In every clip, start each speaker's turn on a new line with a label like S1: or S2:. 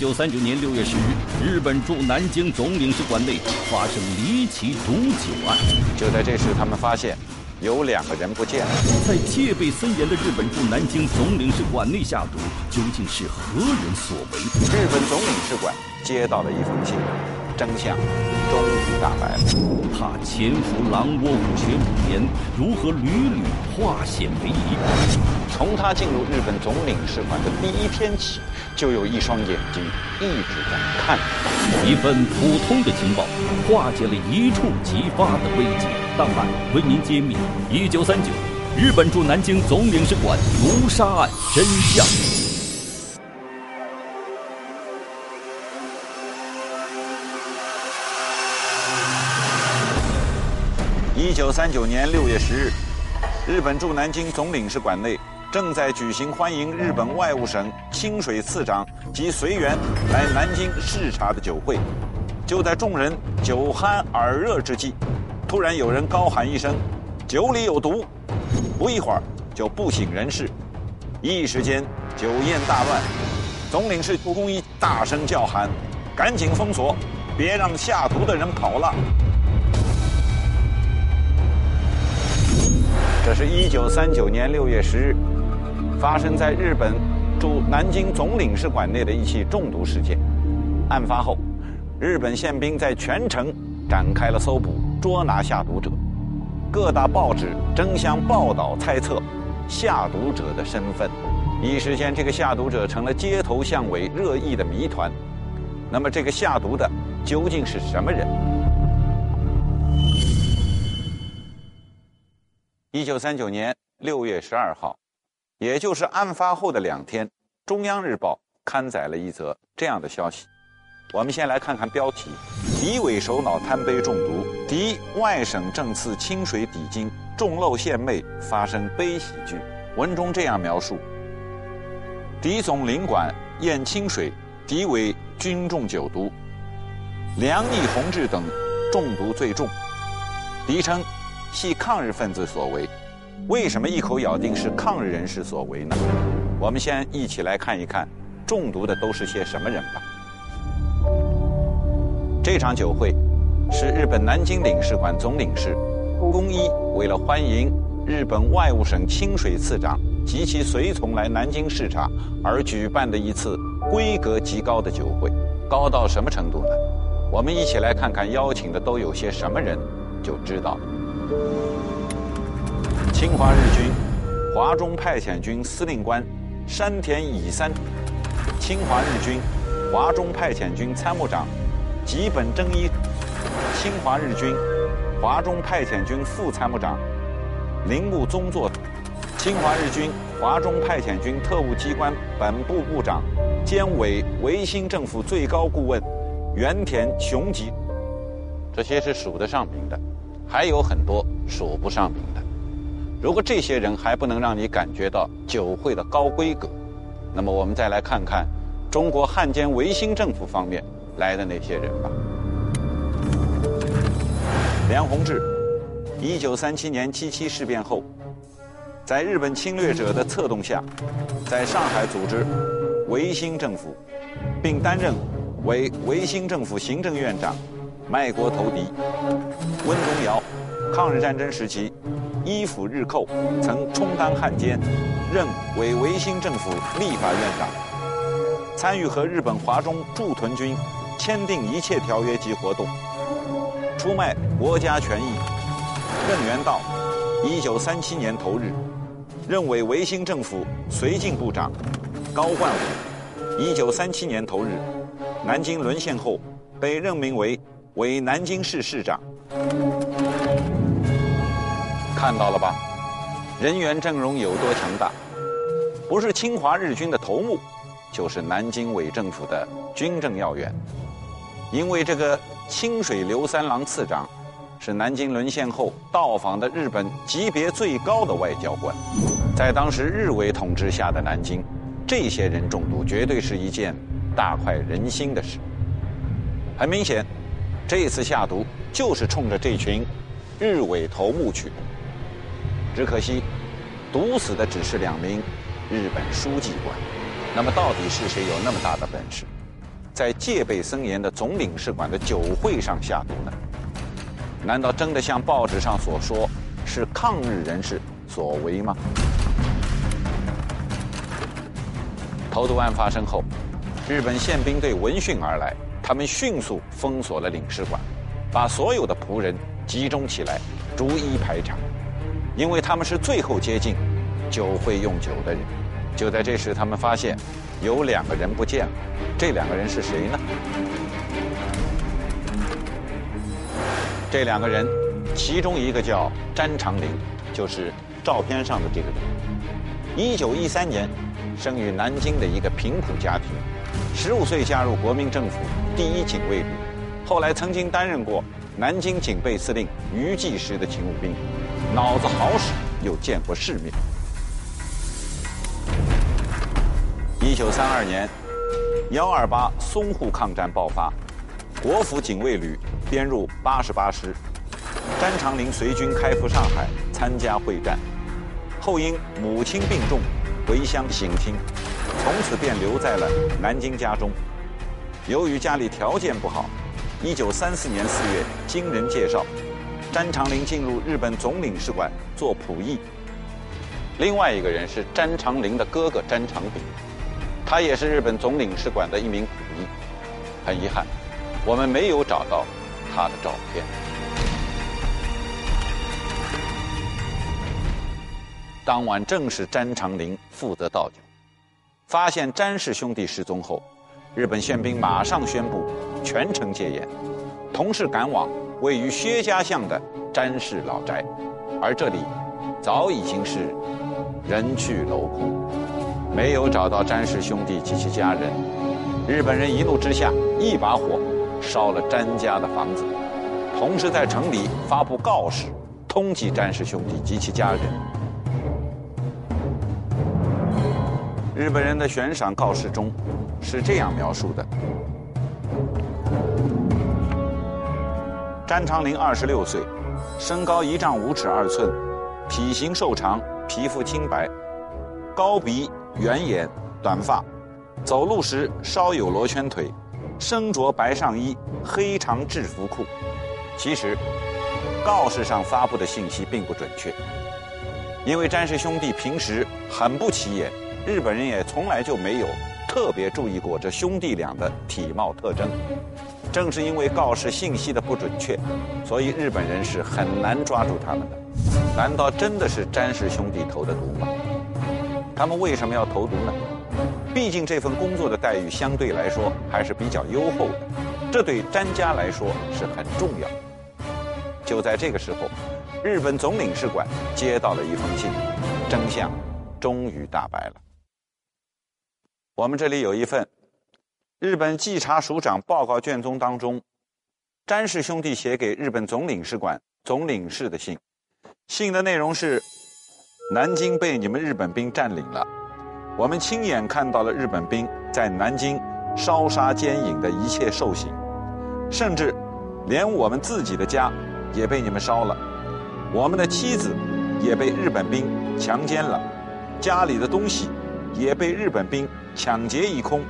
S1: 一九三九年六月十日，日本驻南京总领事馆内发生离奇毒酒案。
S2: 就在这时，他们发现有两个人不见了。
S1: 在戒备森严的日本驻南京总领事馆内下毒，究竟是何人所为？
S2: 日本总领事馆接到了一封信，真相终于大白了。
S1: 他潜伏狼窝武学五年，如何屡屡化险为夷？
S2: 从他进入日本总领事馆的第一天起，就有一双眼睛一直在看着。
S1: 一份普通的情报，化解了一触即发的危机。档案为您揭秘：一九三九，日本驻南京总领事馆毒杀案真相。
S2: 一九三九年六月十日，日本驻南京总领事馆内正在举行欢迎日本外务省清水次长及随员来南京视察的酒会。就在众人酒酣耳热之际，突然有人高喊一声：“酒里有毒！”不一会儿就不省人事，一时间酒宴大乱。总领事蒲公英大声叫喊：“赶紧封锁，别让下毒的人跑了！”这是一九三九年六月十日，发生在日本驻南京总领事馆内的一起中毒事件。案发后，日本宪兵在全城展开了搜捕，捉拿下毒者。各大报纸争相报道猜测下毒者的身份，一时间，这个下毒者成了街头巷尾热议的谜团。那么，这个下毒的究竟是什么人？一九三九年六月十二号，也就是案发后的两天，《中央日报》刊载了一则这样的消息。我们先来看看标题：敌伪首脑贪杯中毒，敌外省政次清水抵京，中漏献媚，发生悲喜剧。文中这样描述：敌总领馆宴清水，敌伪军中酒毒，梁毅、弘志等中毒最重。敌称。系抗日分子所为，为什么一口咬定是抗日人士所为呢？我们先一起来看一看，中毒的都是些什么人吧。这场酒会是日本南京领事馆总领事宫一为了欢迎日本外务省清水次长及其随从来南京视察而举办的一次规格极高的酒会。高到什么程度呢？我们一起来看看邀请的都有些什么人，就知道了。侵华日军华中派遣军司令官山田乙三，侵华日军华中派遣军参谋长吉本正一，侵华日军华中派遣军副参谋长铃木宗作，侵华日军华中派遣军特务机关本部部长兼委维新政府最高顾问原田雄吉，这些是数得上名的。还有很多数不上名的。如果这些人还不能让你感觉到酒会的高规格，那么我们再来看看中国汉奸维新政府方面来的那些人吧。梁鸿志，一九三七年七七事变后，在日本侵略者的策动下，在上海组织维新政府，并担任为维新政府行政院长。卖国投敌，温宗尧，抗日战争时期依附日寇，曾充当汉奸，任伪维新政府立法院长，参与和日本华中驻屯军签订一切条约及活动，出卖国家权益。任元道，一九三七年投日，任伪维新政府绥靖部长。高焕武，一九三七年投日，南京沦陷后被任命为。为南京市市长，看到了吧？人员阵容有多强大？不是侵华日军的头目，就是南京伪政府的军政要员。因为这个清水刘三郎次长，是南京沦陷后到访的日本级别最高的外交官，在当时日伪统治下的南京，这些人中毒绝对是一件大快人心的事。很明显。这次下毒就是冲着这群日伪头目去的，只可惜毒死的只是两名日本书记官。那么到底是谁有那么大的本事？在戒备森严的总领事馆的酒会上下毒呢？难道真的像报纸上所说，是抗日人士所为吗？投毒案发生后，日本宪兵队闻讯而来，他们迅速封锁了领事馆，把所有的仆人集中起来，逐一排查，因为他们是最后接近酒会用酒的人。就在这时，他们发现有两个人不见了，这两个人是谁呢？这两个人，其中一个叫詹长林，就是照片上的这个人。一九一三年。生于南京的一个贫苦家庭，十五岁加入国民政府第一警卫旅，后来曾经担任过南京警备司令余继时的勤务兵，脑子好使，又见过世面。一九三二年，幺二八淞沪抗战爆发，国府警卫旅编入八十八师，詹长林随军开赴上海参加会战，后因母亲病重。回乡省亲，从此便留在了南京家中。由于家里条件不好，一九三四年四月，经人介绍，詹长林进入日本总领事馆做仆役。另外一个人是詹长林的哥哥詹长炳，他也是日本总领事馆的一名仆役。很遗憾，我们没有找到他的照片。当晚正是詹长林负责倒酒，发现詹氏兄弟失踪后，日本宪兵马上宣布全城戒严，同时赶往位于薛家巷的詹氏老宅，而这里早已经是人去楼空，没有找到詹氏兄弟及其家人。日本人一怒之下，一把火烧了詹家的房子，同时在城里发布告示，通缉詹氏兄弟及其家人。日本人的悬赏告示中是这样描述的：詹长林二十六岁，身高一丈五尺二寸，体型瘦长，皮肤清白，高鼻圆眼，短发，走路时稍有罗圈腿，身着白上衣，黑长制服裤。其实，告示上发布的信息并不准确，因为詹氏兄弟平时很不起眼。日本人也从来就没有特别注意过这兄弟俩的体貌特征。正是因为告示信息的不准确，所以日本人是很难抓住他们的。难道真的是詹氏兄弟投的毒吗？他们为什么要投毒呢？毕竟这份工作的待遇相对来说还是比较优厚的，这对詹家来说是很重要。就在这个时候，日本总领事馆接到了一封信，真相终于大白了。我们这里有一份日本稽查署长报告卷宗当中，詹氏兄弟写给日本总领事馆总领事的信。信的内容是：南京被你们日本兵占领了，我们亲眼看到了日本兵在南京烧杀奸淫的一切兽行，甚至连我们自己的家也被你们烧了，我们的妻子也被日本兵强奸了，家里的东西也被日本兵。抢劫一空，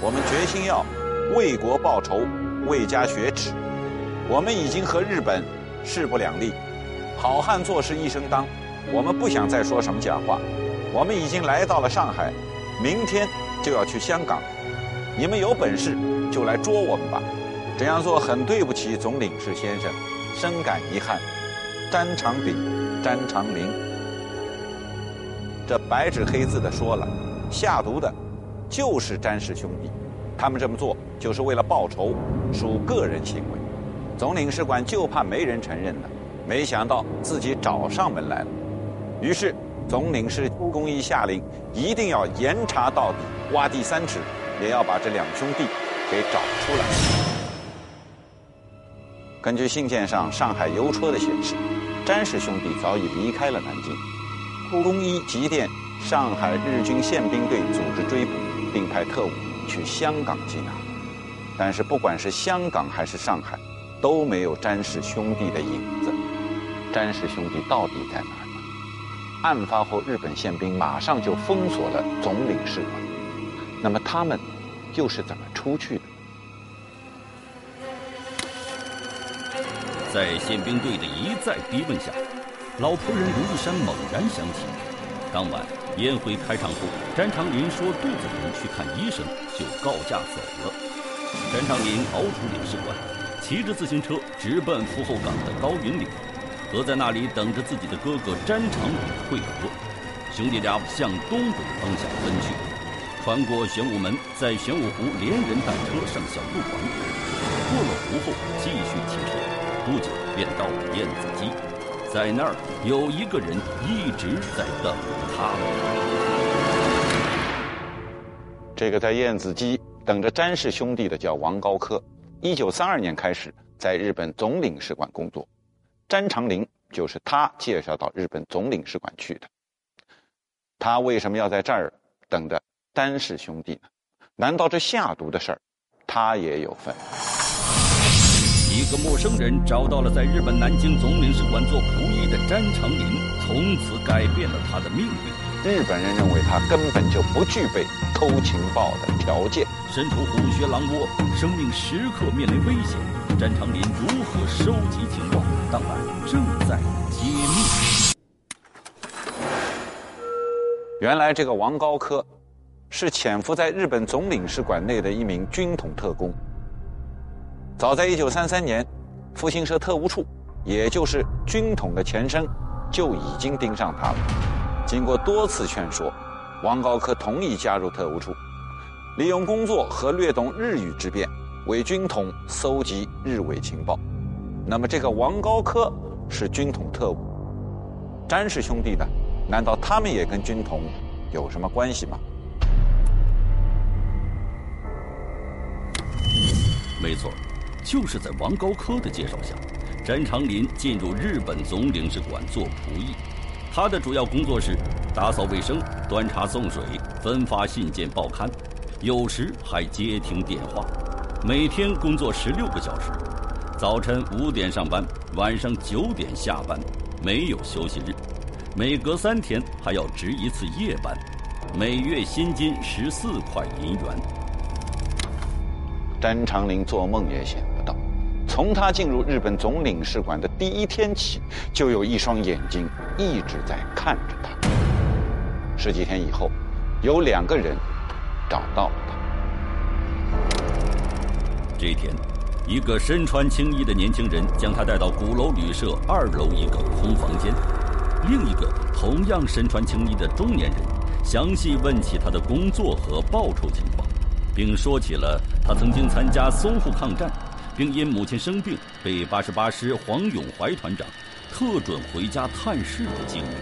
S2: 我们决心要为国报仇，为家雪耻。我们已经和日本势不两立，好汉做事一生当，我们不想再说什么假话。我们已经来到了上海，明天就要去香港。你们有本事就来捉我们吧。这样做很对不起总领事先生，深感遗憾。詹长炳、詹长林，这白纸黑字的说了，下毒的。就是詹氏兄弟，他们这么做就是为了报仇，属个人行为。总领事馆就怕没人承认呢，没想到自己找上门来了。于是总领事公一下令，一定要严查到底，挖地三尺，也要把这两兄弟给找出来。根据信件上上海邮戳的显示，詹氏兄弟早已离开了南京，公一急电上海日军宪兵队组织追捕。并派特务去香港缉拿，但是不管是香港还是上海，都没有詹氏兄弟的影子。詹氏兄弟到底在哪？案发后，日本宪兵马上就封锁了总领事馆。那么他们又是怎么出去的？
S1: 在宪兵队的一再逼问下，老仆人刘玉山猛然想起。当晚宴会开场后，詹长林说肚子疼去看医生，就告假走了。詹长林逃出领事馆，骑着自行车直奔福后港的高云岭，和在那里等着自己的哥哥詹长林会合。兄弟俩向东北方向奔去，穿过玄武门，在玄武湖连人带车上小渡船，过了湖后继续骑车，不久便到了燕子矶，在那儿有一个人一直在等他。
S2: 这个在燕子矶等着詹氏兄弟的叫王高科，一九三二年开始在日本总领事馆工作，詹长林就是他介绍到日本总领事馆去的。他为什么要在这儿等着詹氏兄弟呢？难道这下毒的事儿，他也有份？
S1: 一个陌生人找到了在日本南京总领事馆做仆役的詹长林，从此改变了他的命运。
S2: 日本人认为他根本就不具备偷情报的条件。
S1: 身处虎穴狼窝，生命时刻面临危险，詹长林如何收集情报？当晚正在揭秘。
S2: 原来这个王高科是潜伏在日本总领事馆内的一名军统特工。早在1933年，复兴社特务处，也就是军统的前身，就已经盯上他了。经过多次劝说，王高科同意加入特务处，利用工作和略懂日语之便，为军统搜集日伪情报。那么这个王高科是军统特务，詹氏兄弟呢？难道他们也跟军统有什么关系吗？
S1: 没错，就是在王高科的介绍下，詹长林进入日本总领事馆做仆役。他的主要工作是打扫卫生、端茶送水、分发信件报刊，有时还接听电话。每天工作十六个小时，早晨五点上班，晚上九点下班，没有休息日。每隔三天还要值一次夜班，每月薪金十四块银元。
S2: 詹长林做梦也想，从他进入日本总领事馆的第一天起，就有一双眼睛一直在看着他。十几天以后，有两个人找到了他。
S1: 这一天，一个身穿青衣的年轻人将他带到鼓楼旅社二楼一个空房间。另一个同样身穿青衣的中年人，详细问起他的工作和报酬情况，并说起了他曾经参加淞沪抗战，并因母亲生病被八十八师黄永怀团长特准回家探视的经历。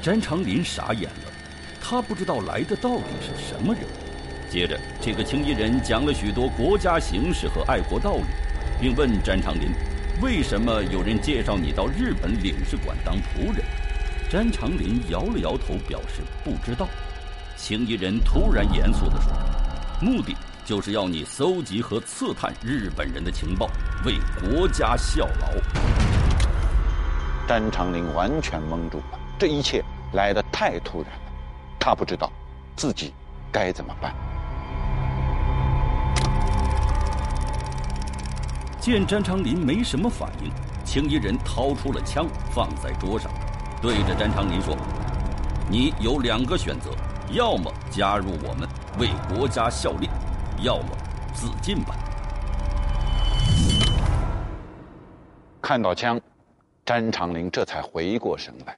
S1: 詹长林傻眼了，他不知道来的到底是什么人。接着，这个青衣人讲了许多国家形势和爱国道理，并问詹长林：“为什么有人介绍你到日本领事馆当仆人？”詹长林摇了摇头，表示不知道。青衣人突然严肃地说：“目的就是要你搜集和刺探日本人的情报，为国家效劳。”
S2: 詹长林完全懵住了，这一切来得太突然了，他不知道自己该怎么办。
S1: 见詹长林没什么反应，青衣人掏出了枪，放在桌上。对着詹长林说：“你有两个选择，要么加入我们为国家效力，要么自尽吧。”
S2: 看到枪，詹长林这才回过神来。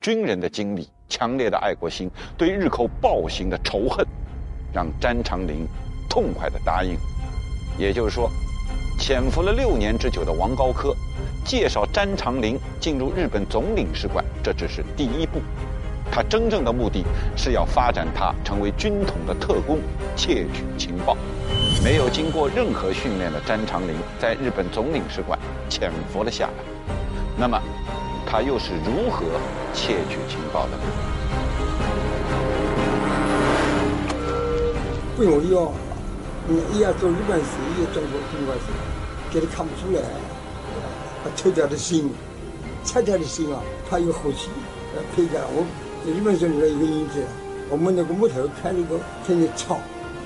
S2: 军人的经历、强烈的爱国心、对日寇暴行的仇恨，让詹长林痛快的答应。也就是说，潜伏了六年之久的王高科。介绍詹长林进入日本总领事馆，这只是第一步。他真正的目的是要发展他成为军统的特工，窃取情报。没有经过任何训练的詹长林在日本总领事馆潜伏了下来。那么，他又是如何窃取情报的呢？
S3: 不容易哦，你也要做日本事，也做中国事，给你看不出来。他抽掉的心，拆掉的心啊，他有火气，呃，配着我日本人里面一个影子，我们那个木头开那个天天炒，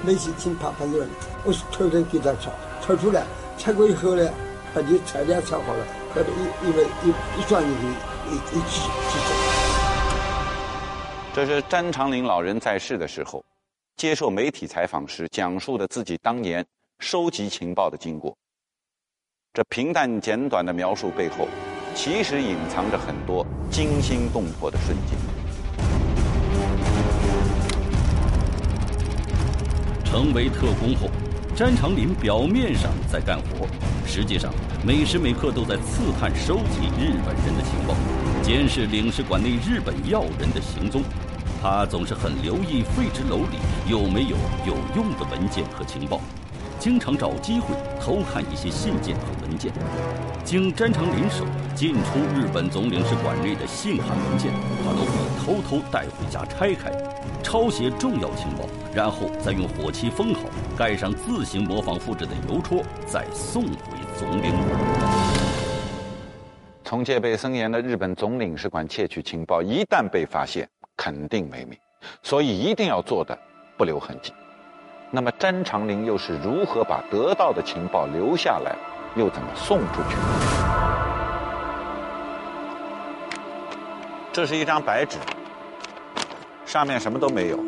S3: 每次听他反正我是偷偷给他炒，炒出来，拆过以后呢，把你材料炒好了，呃，一一为一一转进去，一一起起走。
S2: 这是詹长林老人在世的时候，接受媒体采访时讲述的自己当年收集情报的经过。这平淡简短的描述背后，其实隐藏着很多惊心动魄的瞬间。
S1: 成为特工后，詹长林表面上在干活，实际上每时每刻都在刺探、收集日本人的情报，监视领事馆内日本要人的行踪。他总是很留意废纸篓里有没有有用的文件和情报，经常找机会偷看一些信件和文件。经詹长林手进出日本总领事馆内的信函文件，他都会偷偷带回家拆开，抄写重要情报，然后再用火漆封好，盖上自行模仿复制的邮戳，再送回总领馆。
S2: 从戒备森严的日本总领事馆窃取情报，一旦被发现，肯定没命，所以一定要做的不留痕迹。那么詹长林又是如何把得到的情报留下来？又怎么送出去？这是一张白纸，上面什么都没有。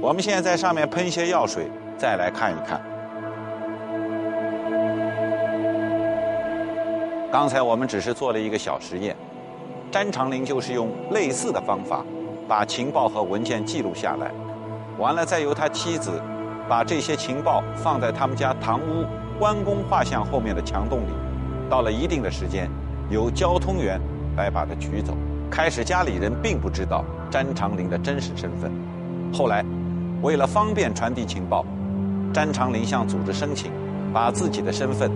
S2: 我们现在在上面喷一些药水，再来看一看。刚才我们只是做了一个小实验，詹长林就是用类似的方法，把情报和文件记录下来，完了再由他妻子把这些情报放在他们家堂屋。关公画像后面的墙洞里，到了一定的时间，由交通员来把它取走。开始家里人并不知道詹长林的真实身份，后来为了方便传递情报，詹长林向组织申请，把自己的身份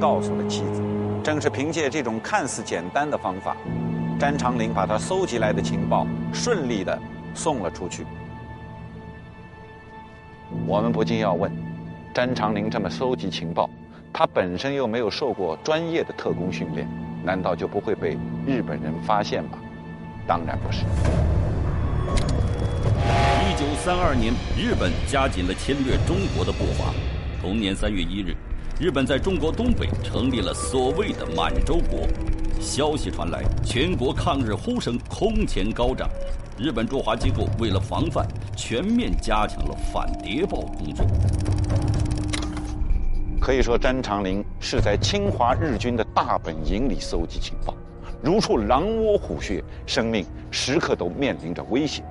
S2: 告诉了妻子。正是凭借这种看似简单的方法，詹长林把他搜集来的情报顺利地送了出去。我们不禁要问。詹长林这么搜集情报，他本身又没有受过专业的特工训练，难道就不会被日本人发现吗？当然不是。
S1: 一九三二年，日本加紧了侵略中国的步伐。同年三月一日，日本在中国东北成立了所谓的满洲国。消息传来，全国抗日呼声空前高涨。日本驻华机构为了防范，全面加强了反谍报工作。
S2: 可以说，詹长林是在侵华日军的大本营里搜集情报，如处狼窝虎穴，生命时刻都面临着危险。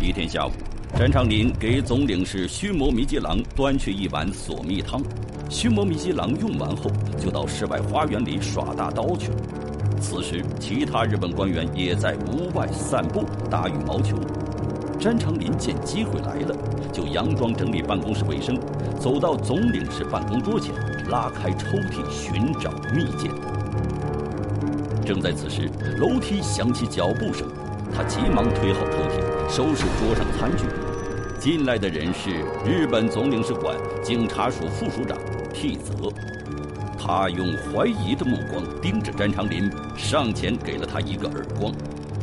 S1: 一天下午，詹长林给总领事须磨弥吉郎端去一碗索蜜汤，须磨弥吉郎用完后，就到室外花园里耍大刀去了。此时，其他日本官员也在屋外散步、打羽毛球。詹长林见机会来了，就佯装整理办公室卫生，走到总领事办公桌前，拉开抽屉寻找密件。正在此时，楼梯响起脚步声，他急忙推好抽屉，收拾桌上餐具。进来的人是日本总领事馆警察署副署长替泽，他用怀疑的目光盯着詹长林，上前给了他一个耳光。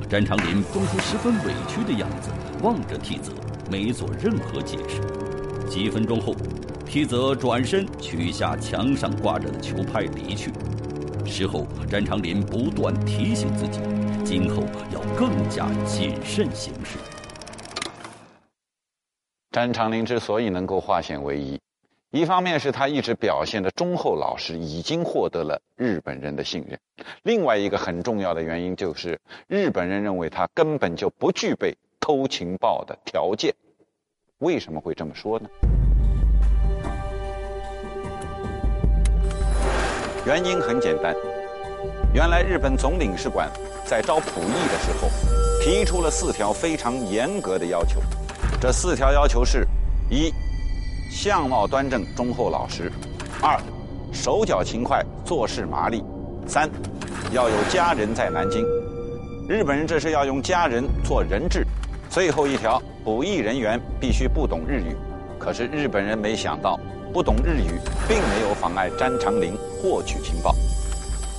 S1: 詹长林装出十分委屈的样子。望着替泽，没做任何解释。几分钟后，替泽转身取下墙上挂着的球拍离去。事后，詹长林不断提醒自己，今后要更加谨慎行事。
S2: 詹长林之所以能够化险为夷，一方面是他一直表现的忠厚老实，已经获得了日本人的信任；另外一个很重要的原因就是，日本人认为他根本就不具备。偷情报的条件，为什么会这么说呢？原因很简单，原来日本总领事馆在招仆役的时候，提出了四条非常严格的要求。这四条要求是：一、相貌端正、忠厚老实；二、手脚勤快、做事麻利；三、要有家人在南京。日本人这是要用家人做人质。最后一条，捕役人员必须不懂日语。可是日本人没想到，不懂日语并没有妨碍詹长林获取情报。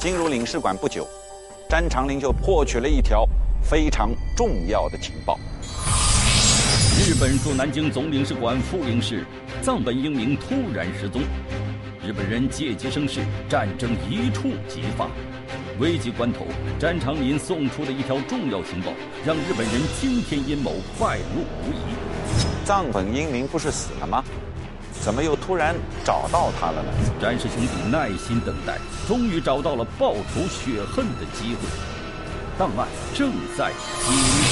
S2: 进入领事馆不久，詹长林就获取了一条非常重要的情报：
S1: 日本驻南京总领事馆副领事藏本英明突然失踪。日本人借机生事，战争一触即发。危急关头，詹长林送出的一条重要情报，让日本人惊天阴谋败露无遗。
S2: 藏本英明不是死了吗？怎么又突然找到他了呢？
S1: 詹氏兄弟耐心等待，终于找到了报仇雪恨的机会。档案正在揭秘。